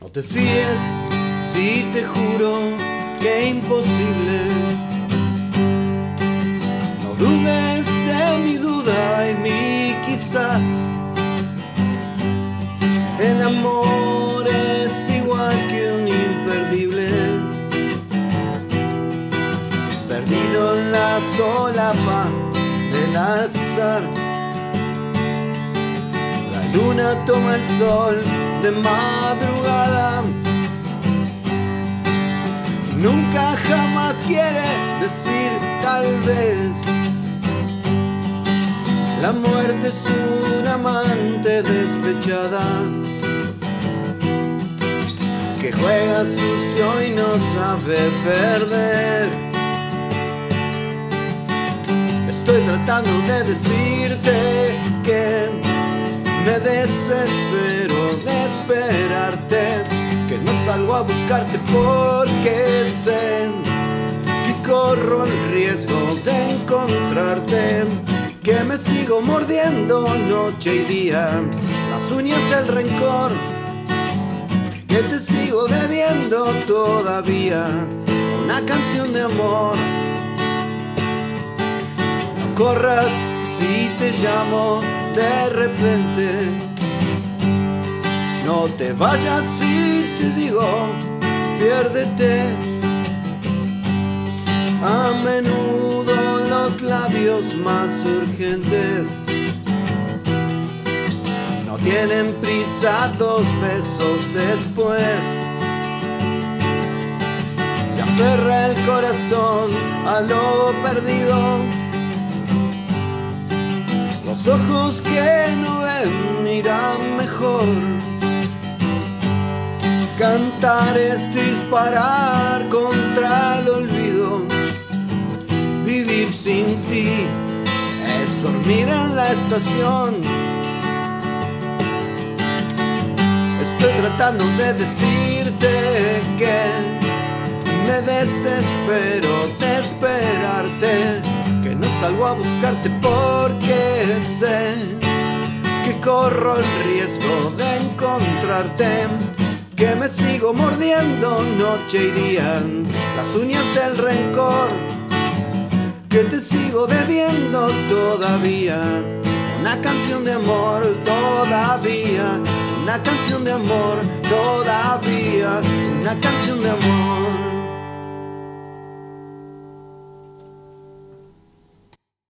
No te fíes si te juro que imposible. No dudes de mi duda y mi quizás. El amor es igual que un imperdible. Perdido en la solapa del azar. Luna toma el sol de madrugada. Nunca jamás quiere decir tal vez. La muerte es un amante despechada que juega sucio y no sabe perder. Estoy tratando de decirte me desespero de esperarte, que no salgo a buscarte porque sé que corro el riesgo de encontrarte, que me sigo mordiendo noche y día las uñas del rencor, que te sigo debiendo todavía una canción de amor. Corras si te llamo de repente. No te vayas si te digo, piérdete. A menudo los labios más urgentes no tienen prisa dos besos después. Se aferra el corazón a lo perdido los ojos que no ven miran mejor. Cantar es disparar contra el olvido. Vivir sin ti es dormir en la estación. Estoy tratando de decirte que me desespero de esperarte que no salgo a buscarte porque que corro el riesgo de encontrarte, que me sigo mordiendo noche y día las uñas del rencor, que te sigo debiendo todavía una canción de amor todavía, una canción de amor todavía, una canción de amor.